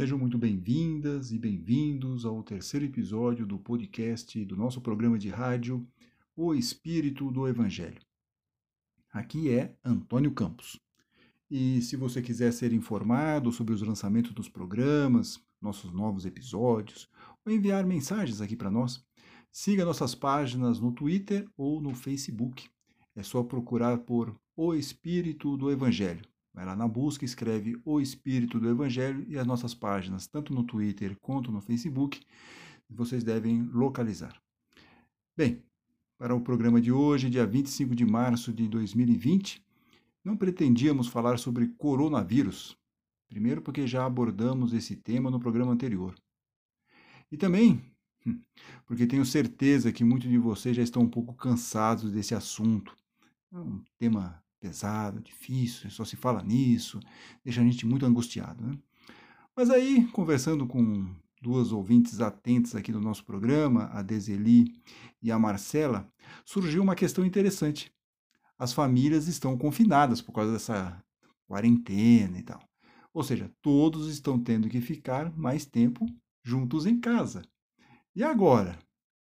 Sejam muito bem-vindas e bem-vindos ao terceiro episódio do podcast do nosso programa de rádio O Espírito do Evangelho. Aqui é Antônio Campos. E se você quiser ser informado sobre os lançamentos dos programas, nossos novos episódios, ou enviar mensagens aqui para nós, siga nossas páginas no Twitter ou no Facebook. É só procurar por O Espírito do Evangelho. Vai lá na busca, escreve O Espírito do Evangelho e as nossas páginas, tanto no Twitter quanto no Facebook, vocês devem localizar. Bem, para o programa de hoje, dia 25 de março de 2020, não pretendíamos falar sobre coronavírus. Primeiro, porque já abordamos esse tema no programa anterior. E também hum, porque tenho certeza que muitos de vocês já estão um pouco cansados desse assunto. É um tema pesado, difícil, só se fala nisso, deixa a gente muito angustiado. Né? Mas aí, conversando com duas ouvintes atentas aqui do nosso programa, a Deseli e a Marcela, surgiu uma questão interessante. As famílias estão confinadas por causa dessa quarentena e tal. Ou seja, todos estão tendo que ficar mais tempo juntos em casa. E agora?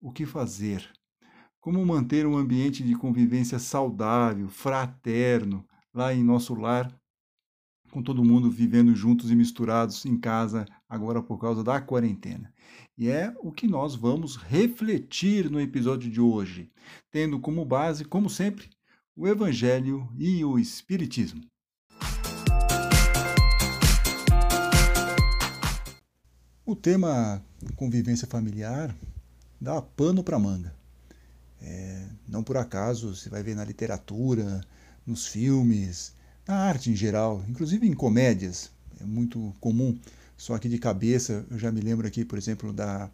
O que fazer? Como manter um ambiente de convivência saudável, fraterno, lá em nosso lar, com todo mundo vivendo juntos e misturados em casa, agora por causa da quarentena. E é o que nós vamos refletir no episódio de hoje, tendo como base, como sempre, o Evangelho e o Espiritismo. O tema convivência familiar dá pano para manga. É, não por acaso você vai ver na literatura, nos filmes, na arte em geral, inclusive em comédias, é muito comum. Só aqui de cabeça, eu já me lembro aqui, por exemplo, da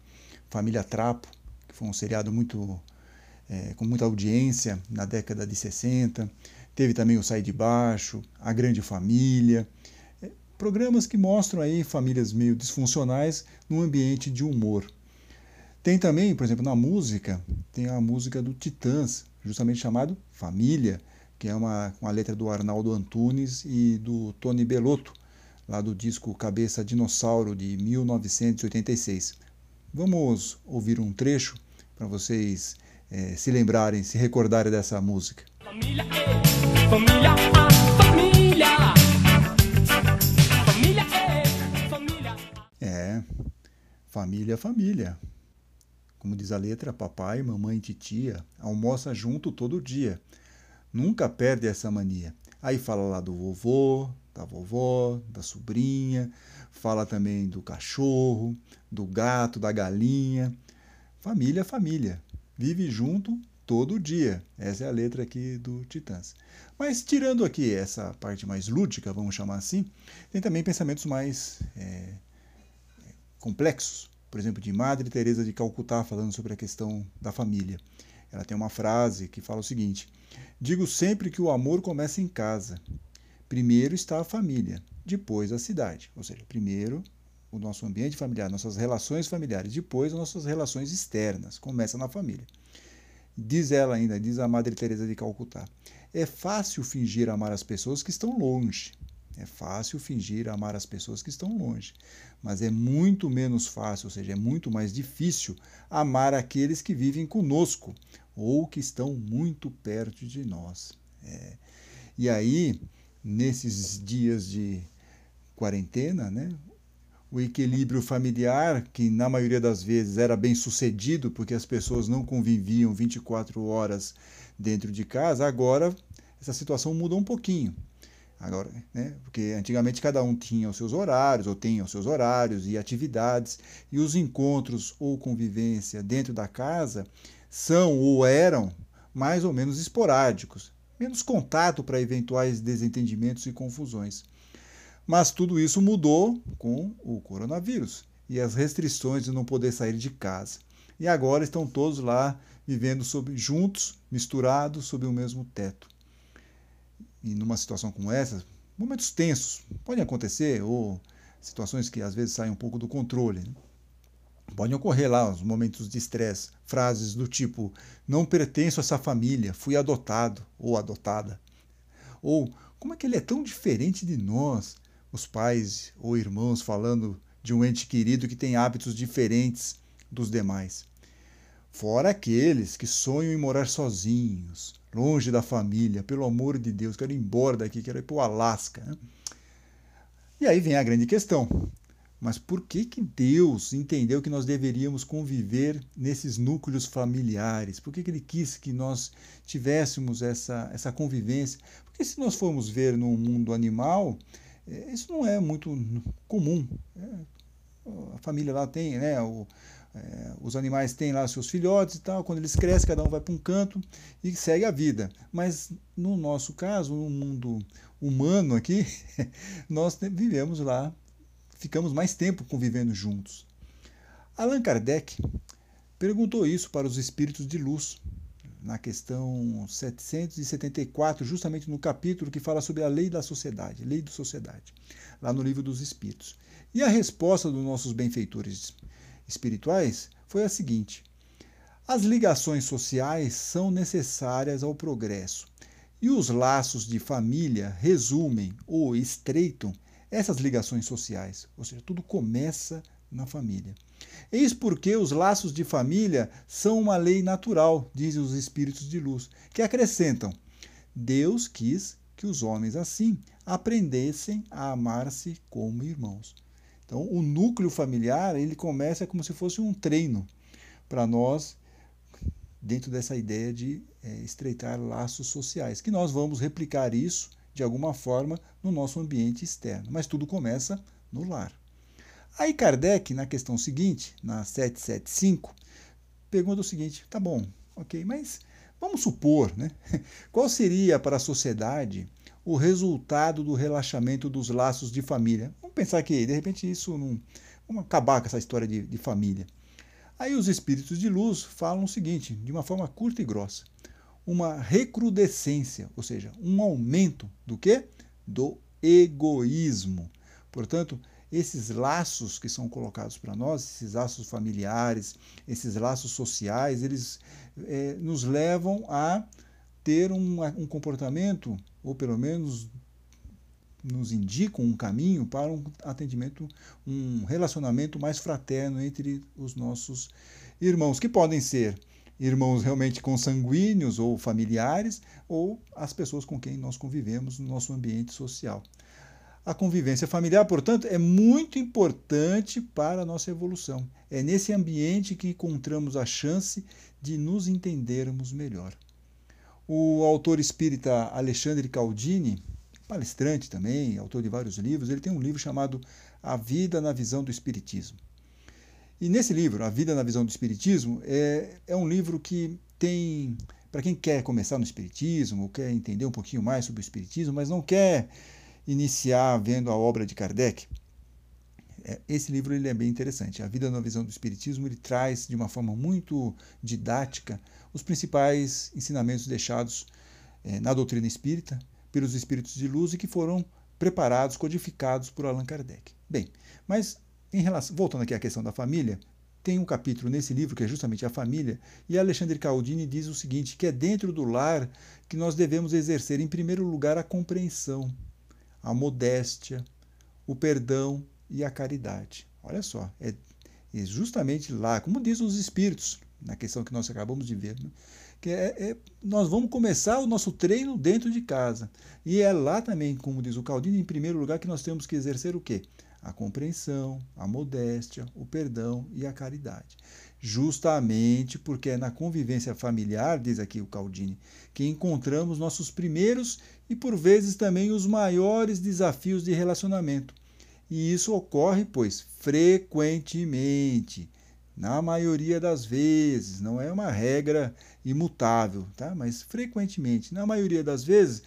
Família Trapo, que foi um seriado muito é, com muita audiência na década de 60. Teve também o Sai de Baixo, A Grande Família. É, programas que mostram aí famílias meio disfuncionais num ambiente de humor. Tem também, por exemplo, na música, tem a música do Titãs, justamente chamado Família, que é uma, uma letra do Arnaldo Antunes e do Tony Belotto, lá do disco Cabeça Dinossauro de 1986. Vamos ouvir um trecho para vocês é, se lembrarem, se recordarem dessa música. Família, família, família. Família, família. É, família, família. Como diz a letra, papai, mamãe e titia almoça junto todo dia. Nunca perde essa mania. Aí fala lá do vovô, da vovó, da sobrinha, fala também do cachorro, do gato, da galinha. Família, família. Vive junto todo dia. Essa é a letra aqui do Titãs. Mas tirando aqui essa parte mais lúdica, vamos chamar assim, tem também pensamentos mais é, complexos por exemplo, de Madre Teresa de Calcutá falando sobre a questão da família. Ela tem uma frase que fala o seguinte: Digo sempre que o amor começa em casa. Primeiro está a família, depois a cidade. Ou seja, primeiro o nosso ambiente familiar, nossas relações familiares, depois as nossas relações externas. Começa na família. Diz ela ainda, diz a Madre Teresa de Calcutá: É fácil fingir amar as pessoas que estão longe. É fácil fingir amar as pessoas que estão longe, mas é muito menos fácil, ou seja, é muito mais difícil amar aqueles que vivem conosco ou que estão muito perto de nós. É. E aí, nesses dias de quarentena, né, o equilíbrio familiar, que na maioria das vezes era bem sucedido, porque as pessoas não conviviam 24 horas dentro de casa, agora essa situação muda um pouquinho. Agora, né? Porque antigamente cada um tinha os seus horários, ou tem os seus horários e atividades, e os encontros ou convivência dentro da casa são ou eram mais ou menos esporádicos, menos contato para eventuais desentendimentos e confusões. Mas tudo isso mudou com o coronavírus e as restrições de não poder sair de casa. E agora estão todos lá vivendo sob, juntos, misturados sob o mesmo teto e numa situação como essa, momentos tensos podem acontecer, ou situações que às vezes saem um pouco do controle. Né? Podem ocorrer lá os momentos de estresse, frases do tipo: não pertenço a essa família, fui adotado ou adotada. Ou como é que ele é tão diferente de nós? Os pais ou irmãos falando de um ente querido que tem hábitos diferentes dos demais. Fora aqueles que sonham em morar sozinhos, longe da família, pelo amor de Deus, quero ir embora daqui, quero ir para o Alasca. Né? E aí vem a grande questão. Mas por que, que Deus entendeu que nós deveríamos conviver nesses núcleos familiares? Por que, que Ele quis que nós tivéssemos essa, essa convivência? Porque se nós formos ver no mundo animal, é, isso não é muito comum. É, a família lá tem, né? O, é, os animais têm lá seus filhotes e tal, quando eles crescem, cada um vai para um canto e segue a vida. Mas no nosso caso, no mundo humano aqui, nós vivemos lá, ficamos mais tempo convivendo juntos. Allan Kardec perguntou isso para os espíritos de luz, na questão 774, justamente no capítulo que fala sobre a lei da sociedade, lei da sociedade, lá no livro dos espíritos. E a resposta dos nossos benfeitores espirituais foi a seguinte: as ligações sociais são necessárias ao progresso e os laços de família resumem ou estreitam essas ligações sociais, ou seja, tudo começa na família. Eis porque os laços de família são uma lei natural, dizem os espíritos de luz, que acrescentam: Deus quis que os homens assim aprendessem a amar-se como irmãos. Então, o núcleo familiar, ele começa como se fosse um treino para nós, dentro dessa ideia de é, estreitar laços sociais, que nós vamos replicar isso de alguma forma no nosso ambiente externo. Mas tudo começa no lar. Aí Kardec, na questão seguinte, na 775, pergunta o seguinte: tá bom, ok, mas vamos supor, né? Qual seria para a sociedade o resultado do relaxamento dos laços de família? pensar que, de repente, isso não. Vamos acabar com essa história de, de família. Aí os espíritos de luz falam o seguinte, de uma forma curta e grossa: uma recrudescência, ou seja, um aumento do que? Do egoísmo. Portanto, esses laços que são colocados para nós, esses laços familiares, esses laços sociais, eles é, nos levam a ter um, um comportamento, ou pelo menos nos indicam um caminho para um atendimento, um relacionamento mais fraterno entre os nossos irmãos, que podem ser irmãos realmente consanguíneos ou familiares, ou as pessoas com quem nós convivemos no nosso ambiente social. A convivência familiar, portanto, é muito importante para a nossa evolução. É nesse ambiente que encontramos a chance de nos entendermos melhor. O autor espírita Alexandre Caldini, palestrante também, autor de vários livros, ele tem um livro chamado A Vida na Visão do Espiritismo. E nesse livro, A Vida na Visão do Espiritismo, é, é um livro que tem, para quem quer começar no Espiritismo, ou quer entender um pouquinho mais sobre o Espiritismo, mas não quer iniciar vendo a obra de Kardec, esse livro ele é bem interessante. A Vida na Visão do Espiritismo ele traz de uma forma muito didática os principais ensinamentos deixados é, na doutrina espírita pelos espíritos de luz e que foram preparados, codificados por Allan Kardec. Bem, mas em relação, voltando aqui à questão da família, tem um capítulo nesse livro que é justamente a família, e Alexandre Caldini diz o seguinte, que é dentro do lar que nós devemos exercer em primeiro lugar a compreensão, a modéstia, o perdão e a caridade. Olha só, é, é justamente lá, como diz os espíritos, na questão que nós acabamos de ver, né? que é, é, nós vamos começar o nosso treino dentro de casa. E é lá também, como diz o Caldino, em primeiro lugar, que nós temos que exercer o quê? A compreensão, a modéstia, o perdão e a caridade. Justamente porque é na convivência familiar, diz aqui o Caldini, que encontramos nossos primeiros e por vezes também os maiores desafios de relacionamento. E isso ocorre, pois, frequentemente na maioria das vezes, não é uma regra imutável, tá? mas frequentemente, na maioria das vezes,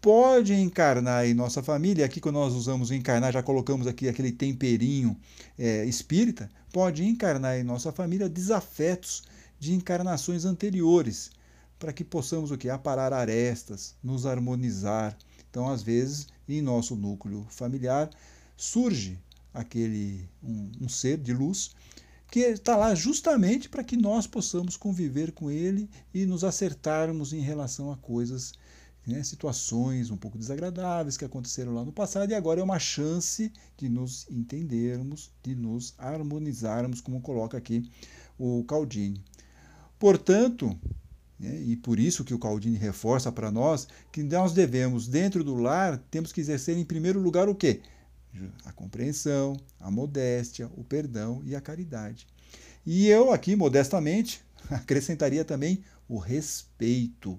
pode encarnar em nossa família, aqui quando nós usamos encarnar, já colocamos aqui aquele temperinho é, espírita, pode encarnar em nossa família desafetos de encarnações anteriores, para que possamos o que? Aparar arestas, nos harmonizar. Então, às vezes, em nosso núcleo familiar, surge aquele um, um ser de luz que está lá justamente para que nós possamos conviver com ele e nos acertarmos em relação a coisas né, situações um pouco desagradáveis que aconteceram lá no passado e agora é uma chance de nos entendermos, de nos harmonizarmos, como coloca aqui o Caldini. Portanto, né, e por isso que o Caldini reforça para nós que nós devemos, dentro do lar, temos que exercer em primeiro lugar o quê? A compreensão, a modéstia, o perdão e a caridade. E eu aqui, modestamente, acrescentaria também o respeito.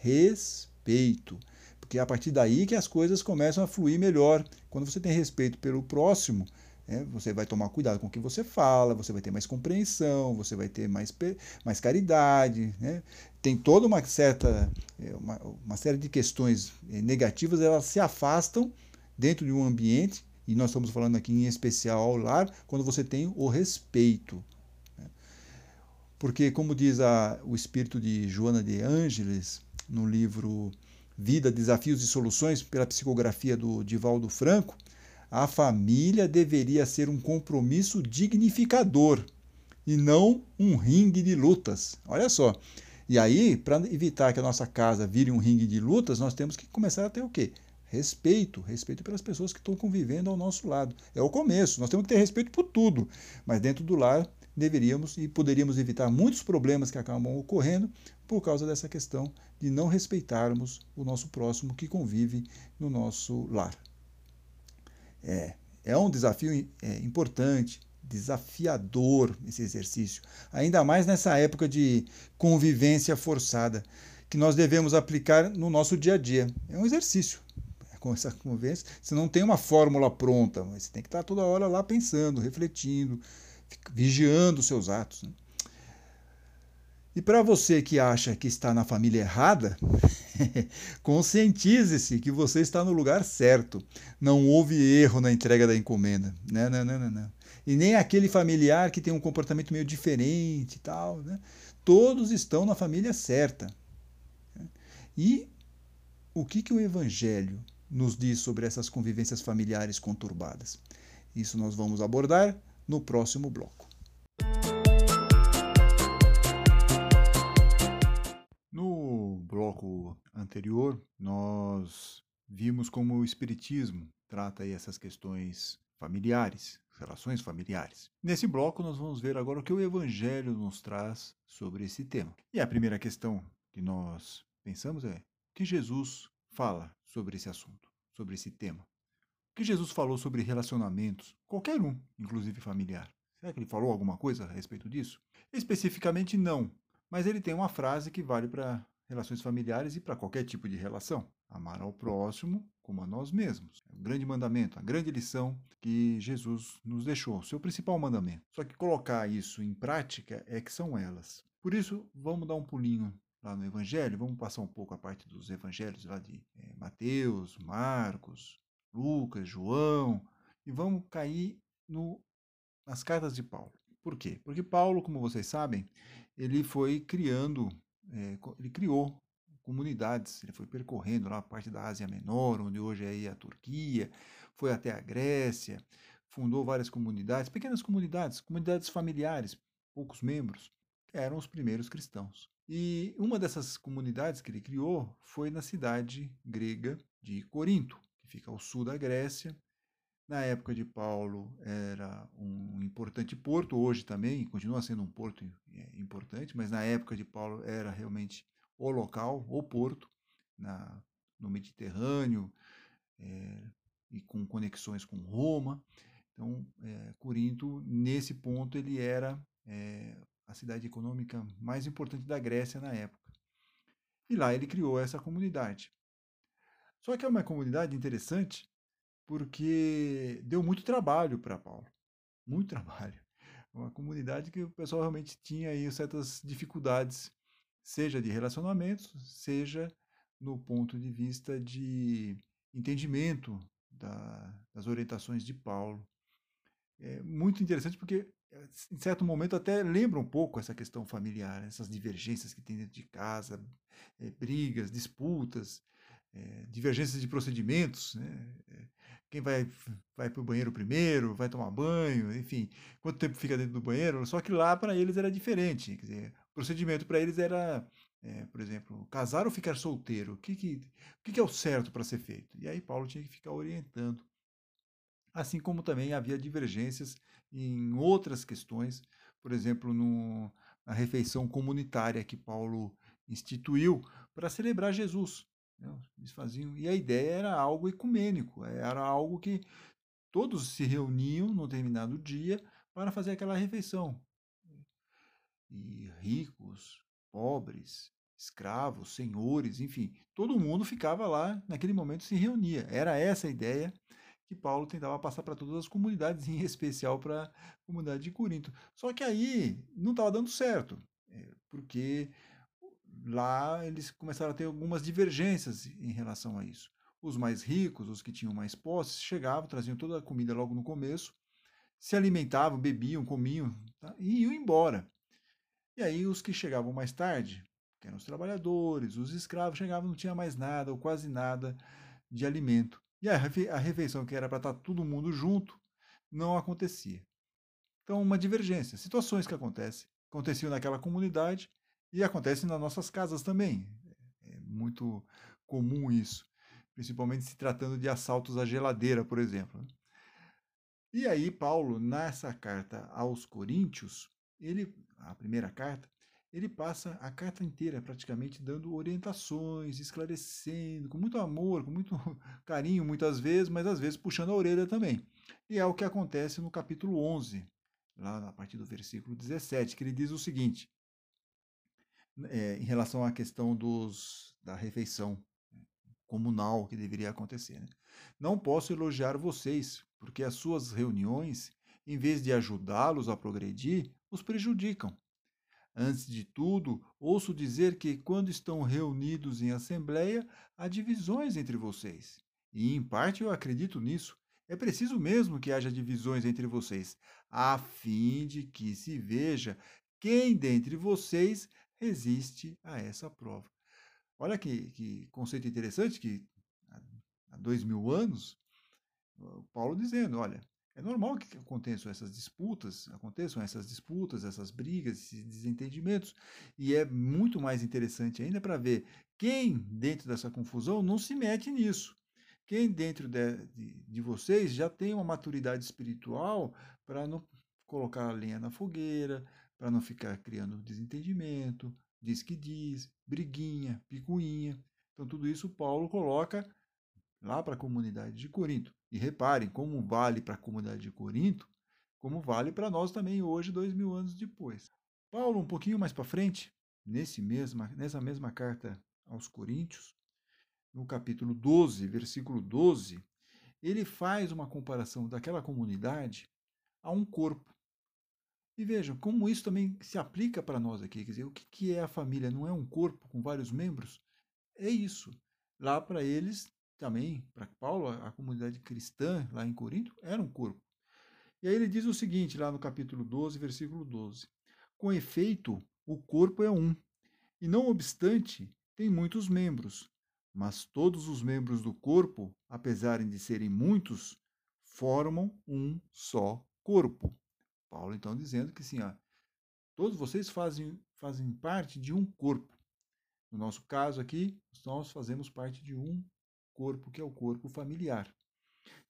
Respeito. Porque é a partir daí que as coisas começam a fluir melhor. Quando você tem respeito pelo próximo, é, você vai tomar cuidado com o que você fala, você vai ter mais compreensão, você vai ter mais, mais caridade. Né? Tem toda uma certa é, uma, uma série de questões é, negativas, elas se afastam dentro de um ambiente, e nós estamos falando aqui em especial ao lar, quando você tem o respeito. Né? Porque, como diz a, o espírito de Joana de Ângeles, no livro Vida, Desafios e Soluções, pela psicografia do Divaldo Franco, a família deveria ser um compromisso dignificador e não um ringue de lutas. Olha só. E aí, para evitar que a nossa casa vire um ringue de lutas, nós temos que começar a ter o quê? Respeito, respeito pelas pessoas que estão convivendo ao nosso lado. É o começo, nós temos que ter respeito por tudo, mas dentro do lar deveríamos e poderíamos evitar muitos problemas que acabam ocorrendo por causa dessa questão de não respeitarmos o nosso próximo que convive no nosso lar. É, é um desafio é, importante, desafiador esse exercício, ainda mais nessa época de convivência forçada, que nós devemos aplicar no nosso dia a dia. É um exercício. Com essa convivência, você não tem uma fórmula pronta, mas você tem que estar toda hora lá pensando, refletindo, vigiando os seus atos. Né? E para você que acha que está na família errada, conscientize-se que você está no lugar certo. Não houve erro na entrega da encomenda. Não, não, não, não, não. E nem aquele familiar que tem um comportamento meio diferente e tal. Né? Todos estão na família certa. E o que, que o Evangelho nos diz sobre essas convivências familiares conturbadas? Isso nós vamos abordar no próximo bloco. bloco anterior, nós vimos como o Espiritismo trata essas questões familiares, relações familiares. Nesse bloco, nós vamos ver agora o que o Evangelho nos traz sobre esse tema. E a primeira questão que nós pensamos é: que Jesus fala sobre esse assunto, sobre esse tema? O que Jesus falou sobre relacionamentos, qualquer um, inclusive familiar? Será que ele falou alguma coisa a respeito disso? Especificamente, não. Mas ele tem uma frase que vale para relações familiares e para qualquer tipo de relação. Amar ao próximo como a nós mesmos. É o grande mandamento, a grande lição que Jesus nos deixou, seu principal mandamento. Só que colocar isso em prática é que são elas. Por isso, vamos dar um pulinho lá no Evangelho, vamos passar um pouco a parte dos Evangelhos lá de é, Mateus, Marcos, Lucas, João, e vamos cair no, nas cartas de Paulo. Por quê? Porque Paulo, como vocês sabem, ele foi criando é, ele criou comunidades, ele foi percorrendo lá a parte da Ásia Menor, onde hoje é a Turquia, foi até a Grécia, fundou várias comunidades, pequenas comunidades, comunidades familiares, poucos membros, eram os primeiros cristãos. E uma dessas comunidades que ele criou foi na cidade grega de Corinto, que fica ao sul da Grécia, na época de Paulo era um importante porto, hoje também continua sendo um porto é, importante, mas na época de Paulo era realmente o local, o porto, na, no Mediterrâneo, é, e com conexões com Roma. Então, é, Corinto, nesse ponto, ele era é, a cidade econômica mais importante da Grécia na época. E lá ele criou essa comunidade. Só que é uma comunidade interessante porque deu muito trabalho para Paulo. Muito trabalho. Uma comunidade que o pessoal realmente tinha aí certas dificuldades, seja de relacionamentos, seja no ponto de vista de entendimento da, das orientações de Paulo. É muito interessante porque, em certo momento, até lembra um pouco essa questão familiar, essas divergências que tem dentro de casa, é, brigas, disputas, é, divergências de procedimentos. Né? quem vai, vai para o banheiro primeiro, vai tomar banho, enfim, quanto tempo fica dentro do banheiro. Só que lá para eles era diferente. Quer dizer, o procedimento para eles era é, por exemplo, casar ou ficar solteiro? O que, que, o que é o certo para ser feito? E aí Paulo tinha que ficar orientando. Assim como também havia divergências em outras questões, por exemplo, no, na refeição comunitária que Paulo instituiu para celebrar Jesus. Né? Eles faziam, e a ideia era algo ecumênico, era algo que todos se reuniam num determinado dia para fazer aquela refeição. E ricos, pobres, escravos, senhores, enfim, todo mundo ficava lá naquele momento se reunia. Era essa a ideia que Paulo tentava passar para todas as comunidades, em especial para a comunidade de Corinto. Só que aí não estava dando certo, é, porque lá eles começaram a ter algumas divergências em relação a isso. Os mais ricos, os que tinham mais posses, chegavam, traziam toda a comida logo no começo, se alimentavam, bebiam, comiam tá? e iam embora. E aí os que chegavam mais tarde, que eram os trabalhadores, os escravos, chegavam não tinha mais nada ou quase nada de alimento. E a refeição que era para estar tá todo mundo junto não acontecia. Então, uma divergência, situações que acontecem, aconteciam naquela comunidade e acontecem nas nossas casas também. É muito comum isso, principalmente se tratando de assaltos à geladeira, por exemplo. Né? E aí, Paulo, nessa carta aos Coríntios, ele, a primeira carta, ele passa a carta inteira praticamente dando orientações, esclarecendo, com muito amor, com muito carinho muitas vezes, mas às vezes puxando a orelha também. E é o que acontece no capítulo 11, lá a partir do versículo 17, que ele diz o seguinte: é, em relação à questão dos, da refeição comunal que deveria acontecer. Né? Não posso elogiar vocês, porque as suas reuniões, em vez de ajudá-los a progredir, os prejudicam. Antes de tudo, ouço dizer que, quando estão reunidos em assembleia, há divisões entre vocês. E, em parte, eu acredito nisso. É preciso mesmo que haja divisões entre vocês, a fim de que se veja quem dentre vocês resiste a essa prova. Olha que, que conceito interessante que há dois mil anos, Paulo dizendo, olha, é normal que aconteçam essas disputas, aconteçam essas disputas, essas brigas, esses desentendimentos, e é muito mais interessante ainda para ver quem dentro dessa confusão não se mete nisso. Quem dentro de, de, de vocês já tem uma maturidade espiritual para não colocar a lenha na fogueira, para não ficar criando desentendimento, diz que diz, briguinha, picuinha. Então, tudo isso Paulo coloca lá para a comunidade de Corinto. E reparem como vale para a comunidade de Corinto, como vale para nós também hoje, dois mil anos depois. Paulo, um pouquinho mais para frente, nesse mesma, nessa mesma carta aos Coríntios, no capítulo 12, versículo 12, ele faz uma comparação daquela comunidade a um corpo. E vejam como isso também se aplica para nós aqui. Quer dizer, o que, é a família? Não é um corpo com vários membros? É isso. Lá para eles também, para Paulo, a comunidade cristã lá em Corinto era um corpo. E aí ele diz o seguinte, lá no capítulo 12, versículo 12: Com efeito, o corpo é um, e não obstante, tem muitos membros, mas todos os membros do corpo, apesar de serem muitos, formam um só corpo. Paulo então dizendo que sim, ó, todos vocês fazem, fazem parte de um corpo. No nosso caso aqui, nós fazemos parte de um corpo, que é o corpo familiar.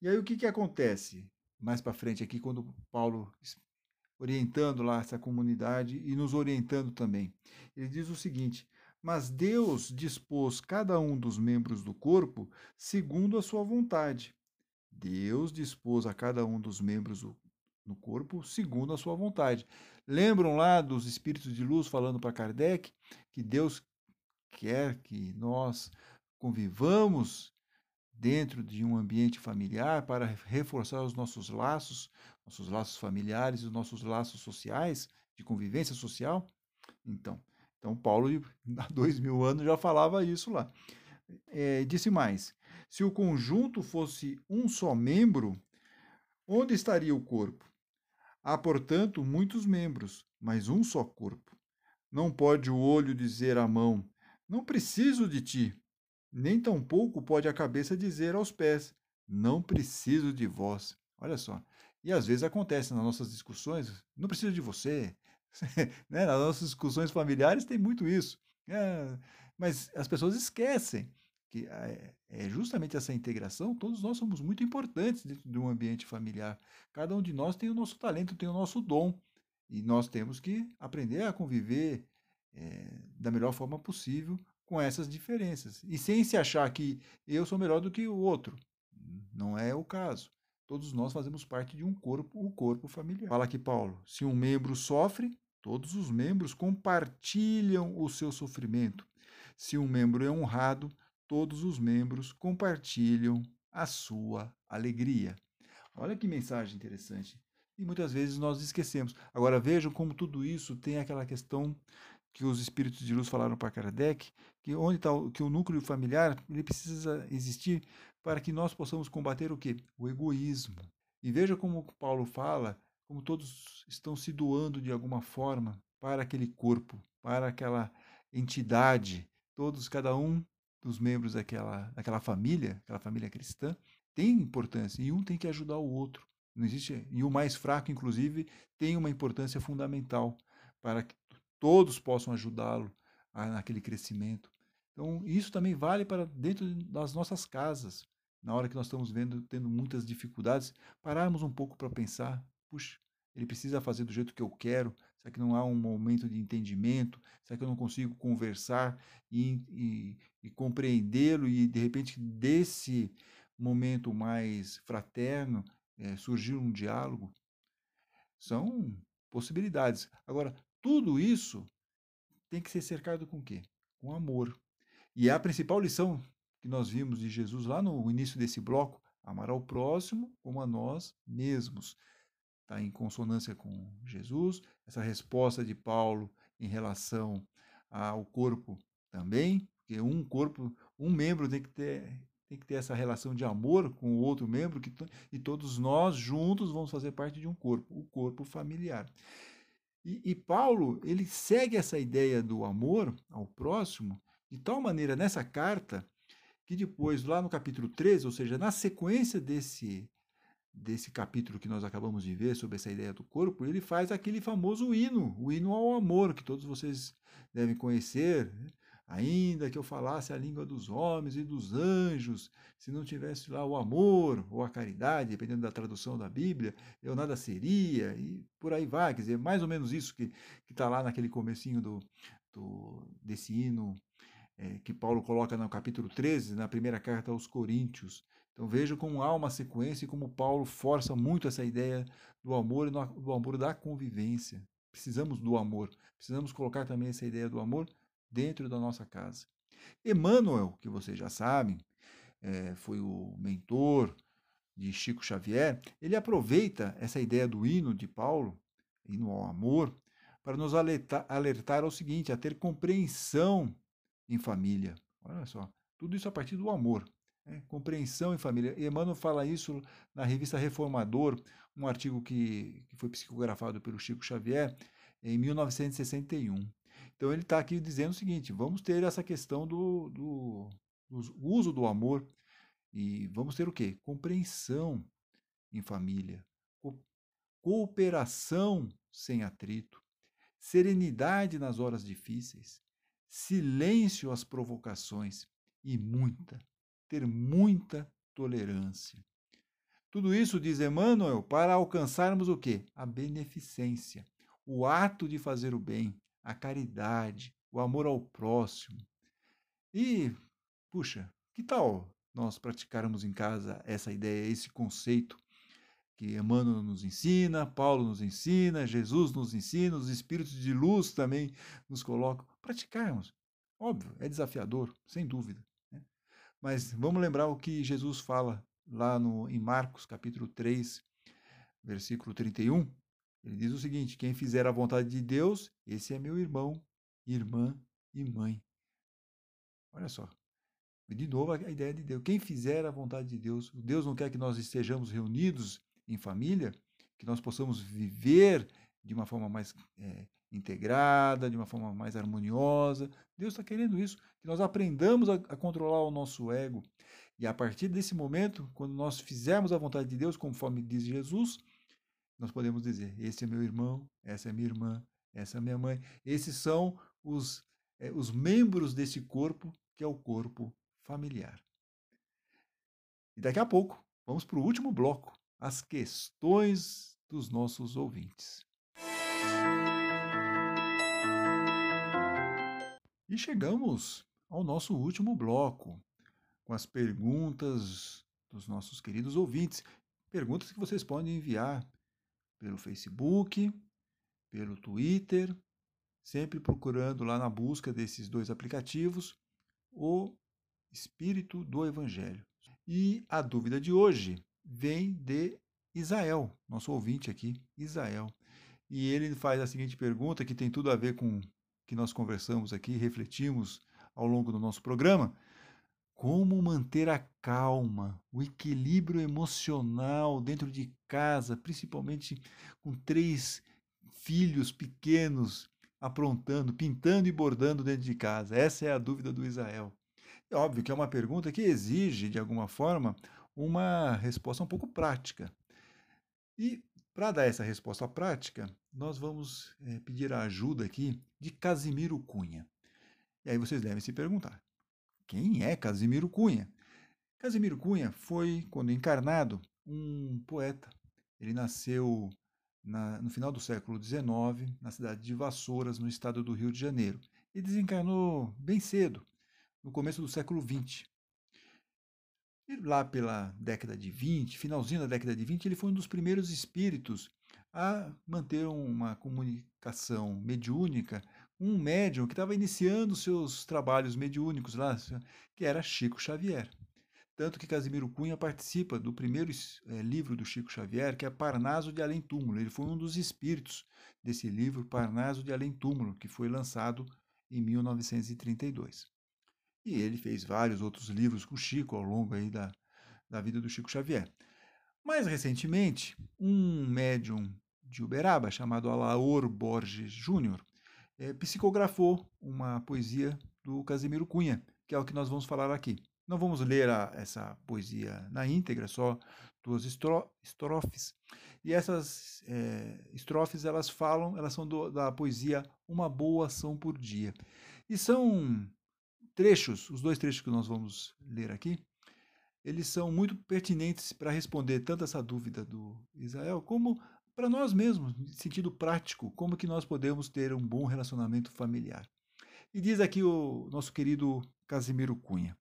E aí o que, que acontece mais para frente aqui, quando Paulo orientando lá essa comunidade e nos orientando também. Ele diz o seguinte: Mas Deus dispôs cada um dos membros do corpo segundo a sua vontade. Deus dispôs a cada um dos membros do, no corpo segundo a sua vontade. Lembram lá dos espíritos de luz falando para Kardec que Deus quer que nós convivamos dentro de um ambiente familiar para reforçar os nossos laços, nossos laços familiares, os nossos laços sociais, de convivência social? Então, então Paulo, há dois mil anos, já falava isso lá. É, disse mais: se o conjunto fosse um só membro, onde estaria o corpo? Há, portanto, muitos membros, mas um só corpo. Não pode o olho dizer à mão: Não preciso de ti. Nem tampouco pode a cabeça dizer aos pés: Não preciso de vós. Olha só. E às vezes acontece nas nossas discussões: Não preciso de você. né? Nas nossas discussões familiares tem muito isso. É, mas as pessoas esquecem que é, é justamente essa integração, todos nós somos muito importantes dentro de um ambiente familiar. Cada um de nós tem o nosso talento, tem o nosso dom. E nós temos que aprender a conviver é, da melhor forma possível com essas diferenças. E sem se achar que eu sou melhor do que o outro. Não é o caso. Todos nós fazemos parte de um corpo, o corpo familiar. Fala aqui Paulo: se um membro sofre, todos os membros compartilham o seu sofrimento. Se um membro é honrado, todos os membros compartilham a sua alegria. Olha que mensagem interessante. E muitas vezes nós esquecemos. Agora vejam como tudo isso tem aquela questão que os espíritos de luz falaram para Kardec, que onde está que o núcleo familiar ele precisa existir para que nós possamos combater o quê? O egoísmo. E veja como Paulo fala, como todos estão se doando de alguma forma para aquele corpo, para aquela entidade, todos, cada um dos membros daquela, daquela família, aquela família cristã, tem importância e um tem que ajudar o outro. Não existe e o mais fraco, inclusive, tem uma importância fundamental para que todos possam ajudá-lo naquele crescimento. Então, isso também vale para dentro das nossas casas. Na hora que nós estamos vendo, tendo muitas dificuldades, pararmos um pouco para pensar: puxa, ele precisa fazer do jeito que eu quero? Será que não há um momento de entendimento? Será que eu não consigo conversar e, e, e compreendê-lo e, de repente, desse momento mais fraterno, é, surgir um diálogo? São possibilidades. Agora, tudo isso tem que ser cercado com o quê? Com amor. E é a principal lição que nós vimos de Jesus lá no início desse bloco, amar ao próximo como a nós mesmos. Está em consonância com Jesus. Essa resposta de Paulo em relação ao corpo também, porque um corpo, um membro tem que ter tem que ter essa relação de amor com o outro membro que, e todos nós juntos vamos fazer parte de um corpo, o corpo familiar. E, e, Paulo, ele segue essa ideia do amor ao próximo de tal maneira nessa carta que depois, lá no capítulo 13, ou seja, na sequência desse, desse capítulo que nós acabamos de ver sobre essa ideia do corpo, ele faz aquele famoso hino, o hino ao amor, que todos vocês devem conhecer. Ainda que eu falasse a língua dos homens e dos anjos, se não tivesse lá o amor ou a caridade, dependendo da tradução da Bíblia, eu nada seria, e por aí vai. Quer dizer, mais ou menos isso que está lá naquele comecinho do, do, desse hino é, que Paulo coloca no capítulo 13, na primeira carta aos Coríntios. Então veja como há uma sequência e como Paulo força muito essa ideia do amor e do amor da convivência. Precisamos do amor. Precisamos colocar também essa ideia do amor dentro da nossa casa. Emmanuel, que vocês já sabem, é, foi o mentor de Chico Xavier, ele aproveita essa ideia do hino de Paulo, hino ao amor, para nos alertar, alertar ao seguinte, a ter compreensão em família. Olha só, tudo isso a partir do amor. Né? Compreensão em família. Emmanuel fala isso na revista Reformador, um artigo que, que foi psicografado pelo Chico Xavier em 1961. Então ele está aqui dizendo o seguinte: vamos ter essa questão do, do, do uso do amor e vamos ter o quê? Compreensão em família, co cooperação sem atrito, serenidade nas horas difíceis, silêncio às provocações e muita, ter muita tolerância. Tudo isso, diz Emmanuel, para alcançarmos o quê? A beneficência, o ato de fazer o bem, a caridade, o amor ao próximo. E, puxa, que tal nós praticarmos em casa essa ideia, esse conceito que Emmanuel nos ensina, Paulo nos ensina, Jesus nos ensina, os espíritos de luz também nos colocam. Praticarmos. Óbvio, é desafiador, sem dúvida. Né? Mas vamos lembrar o que Jesus fala lá no, em Marcos, capítulo 3, versículo 31. Ele diz o seguinte: quem fizer a vontade de Deus, esse é meu irmão, irmã e mãe. Olha só. De novo, a ideia de Deus. Quem fizer a vontade de Deus, Deus não quer que nós estejamos reunidos em família, que nós possamos viver de uma forma mais é, integrada, de uma forma mais harmoniosa. Deus está querendo isso, que nós aprendamos a, a, controlar o nosso ego. E a partir desse momento, quando nós fizermos a vontade de Deus, conforme diz Jesus, nós podemos dizer: esse é meu irmão, essa é minha irmã, essa é minha mãe. Esses são os é, os membros desse corpo, que é o corpo familiar. E daqui a pouco, vamos para o último bloco, as questões dos nossos ouvintes. E chegamos ao nosso último bloco, com as perguntas dos nossos queridos ouvintes. Perguntas que vocês podem enviar pelo Facebook, pelo Twitter, sempre procurando lá na busca desses dois aplicativos o Espírito do Evangelho. E a dúvida de hoje vem de Isael, nosso ouvinte aqui, Isael. E ele faz a seguinte pergunta, que tem tudo a ver com o que nós conversamos aqui, refletimos ao longo do nosso programa. Como manter a calma, o equilíbrio emocional dentro de casa, principalmente com três filhos pequenos aprontando, pintando e bordando dentro de casa? Essa é a dúvida do Israel. É óbvio que é uma pergunta que exige, de alguma forma, uma resposta um pouco prática. E para dar essa resposta prática, nós vamos é, pedir a ajuda aqui de Casimiro Cunha. E aí vocês devem se perguntar: quem é Casimiro Cunha? Casimiro Cunha foi, quando encarnado, um poeta. Ele nasceu na, no final do século XIX, na cidade de Vassouras, no estado do Rio de Janeiro, e desencarnou bem cedo, no começo do século XX. E lá pela década de 20, finalzinho da década de 20, ele foi um dos primeiros espíritos a manter uma comunicação mediúnica um médium que estava iniciando seus trabalhos mediúnicos lá, que era Chico Xavier. Tanto que Casimiro Cunha participa do primeiro é, livro do Chico Xavier, que é Parnaso de Além Túmulo. Ele foi um dos espíritos desse livro, Parnaso de Além Túmulo, que foi lançado em 1932. E ele fez vários outros livros com Chico ao longo aí da, da vida do Chico Xavier. Mais recentemente, um médium de Uberaba, chamado Alaor Borges Júnior, é, psicografou uma poesia do Casimiro Cunha, que é o que nós vamos falar aqui. Não vamos ler a, essa poesia na íntegra, só duas estro, estrofes. E essas é, estrofes elas falam, elas são do, da poesia Uma Boa Ação por Dia. E são trechos, os dois trechos que nós vamos ler aqui, eles são muito pertinentes para responder tanto essa dúvida do Israel, como para nós mesmos, em sentido prático, como que nós podemos ter um bom relacionamento familiar. E diz aqui o nosso querido Casimiro Cunha: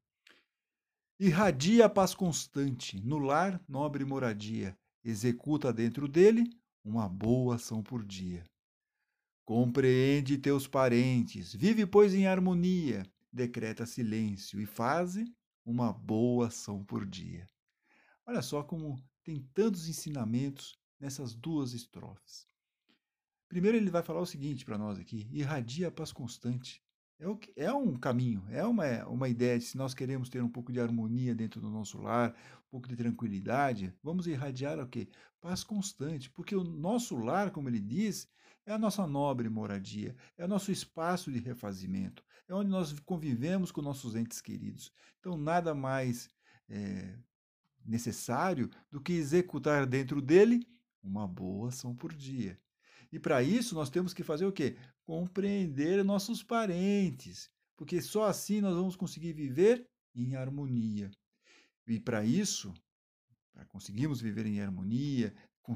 Irradia a paz constante, no lar nobre moradia, executa dentro dele uma boa ação por dia. Compreende teus parentes, vive, pois, em harmonia, decreta silêncio e faze uma boa ação por dia. Olha só como tem tantos ensinamentos nessas duas estrofes. Primeiro ele vai falar o seguinte para nós aqui: irradia a paz constante. É, o que, é um caminho, é uma, uma ideia de se nós queremos ter um pouco de harmonia dentro do nosso lar, um pouco de tranquilidade, vamos irradiar o quê? Paz constante, porque o nosso lar, como ele diz, é a nossa nobre moradia, é o nosso espaço de refazimento, é onde nós convivemos com nossos entes queridos. Então, nada mais é, necessário do que executar dentro dele uma boa ação por dia. E para isso nós temos que fazer o quê? Compreender nossos parentes, porque só assim nós vamos conseguir viver em harmonia. E para isso, para conseguirmos viver em harmonia,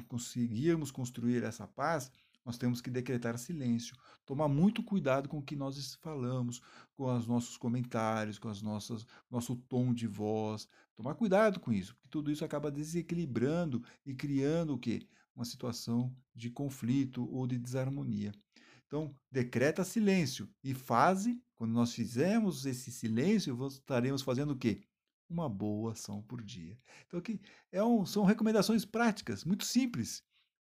conseguirmos construir essa paz, nós temos que decretar silêncio, tomar muito cuidado com o que nós falamos, com os nossos comentários, com as nossas nosso tom de voz, tomar cuidado com isso, porque tudo isso acaba desequilibrando e criando o quê? Uma situação de conflito ou de desarmonia. Então, decreta silêncio e faze, quando nós fizermos esse silêncio, estaremos fazendo o quê? Uma boa ação por dia. Então, aqui é um, são recomendações práticas, muito simples,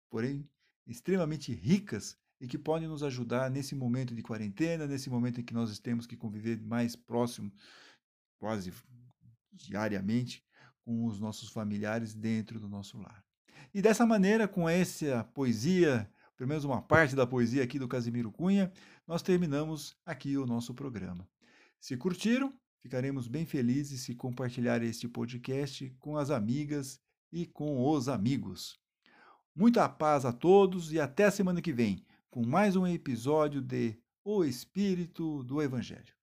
porém extremamente ricas e que podem nos ajudar nesse momento de quarentena, nesse momento em que nós temos que conviver mais próximo, quase diariamente, com os nossos familiares dentro do nosso lar. E dessa maneira, com essa poesia, pelo menos uma parte da poesia aqui do Casimiro Cunha, nós terminamos aqui o nosso programa. Se curtiram, ficaremos bem felizes se compartilhar este podcast com as amigas e com os amigos. Muita paz a todos e até semana que vem com mais um episódio de o espírito do Evangelho.